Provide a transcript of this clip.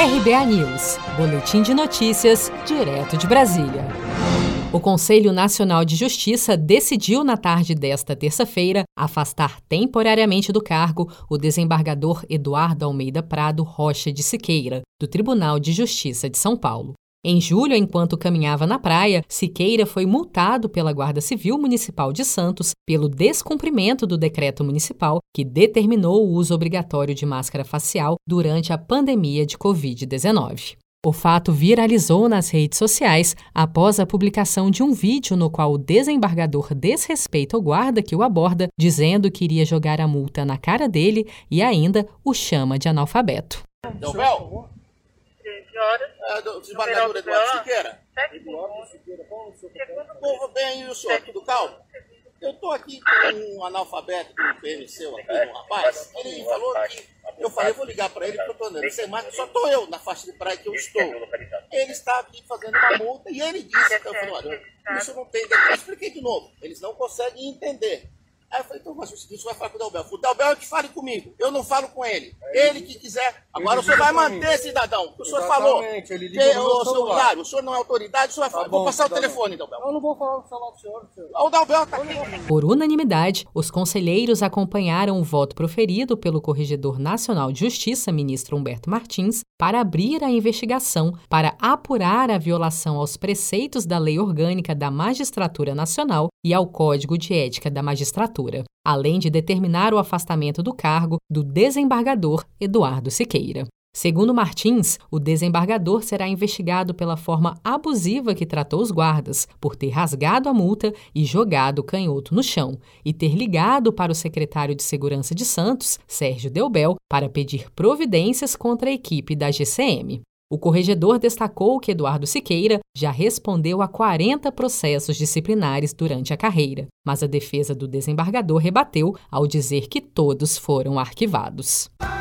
RBA News, Boletim de Notícias, direto de Brasília. O Conselho Nacional de Justiça decidiu na tarde desta terça-feira afastar temporariamente do cargo o desembargador Eduardo Almeida Prado Rocha de Siqueira, do Tribunal de Justiça de São Paulo. Em julho, enquanto caminhava na praia, Siqueira foi multado pela Guarda Civil Municipal de Santos pelo descumprimento do decreto municipal que determinou o uso obrigatório de máscara facial durante a pandemia de Covid-19. O fato viralizou nas redes sociais após a publicação de um vídeo no qual o desembargador desrespeita o guarda que o aborda, dizendo que iria jogar a multa na cara dele e ainda o chama de analfabeto. Delvel? horas. É, do desembargador Eduardo Siqueira. Sete Segundo povo bem, e o senhor, tudo calmo? Eu estou aqui com um analfabeto do PMC, aqui, um rapaz. Ele falou que. Eu falei, eu vou ligar para ele, porque eu estou andando sem máscara, só estou eu na faixa de praia que eu estou. Ele está aqui fazendo uma multa e ele disse, eu falei, olha, isso não tem. Eu expliquei de novo, eles não conseguem entender. Aí eu falei, então, mas o seguinte, você vai falar com o Dalbel. O Dalbel é que fale comigo. Eu não falo com ele. É ele que quiser. Agora o senhor vai manter, cidadão. O senhor falou. Ele que, o senhor o senhor não é autoridade, o senhor vai falar. Tá vou passar o telefone, Dalbel. Eu não vou falar o celular do senhor. O Dalbel tá aqui. Por unanimidade, os conselheiros acompanharam o voto proferido pelo Corregedor Nacional de Justiça, ministro Humberto Martins, para abrir a investigação para apurar a violação aos preceitos da Lei Orgânica da Magistratura Nacional e ao Código de Ética da Magistratura, além de determinar o afastamento do cargo do desembargador Eduardo Siqueira. Segundo Martins, o desembargador será investigado pela forma abusiva que tratou os guardas, por ter rasgado a multa e jogado o canhoto no chão, e ter ligado para o secretário de Segurança de Santos, Sérgio Delbel, para pedir providências contra a equipe da GCM. O corregedor destacou que Eduardo Siqueira já respondeu a 40 processos disciplinares durante a carreira, mas a defesa do desembargador rebateu ao dizer que todos foram arquivados.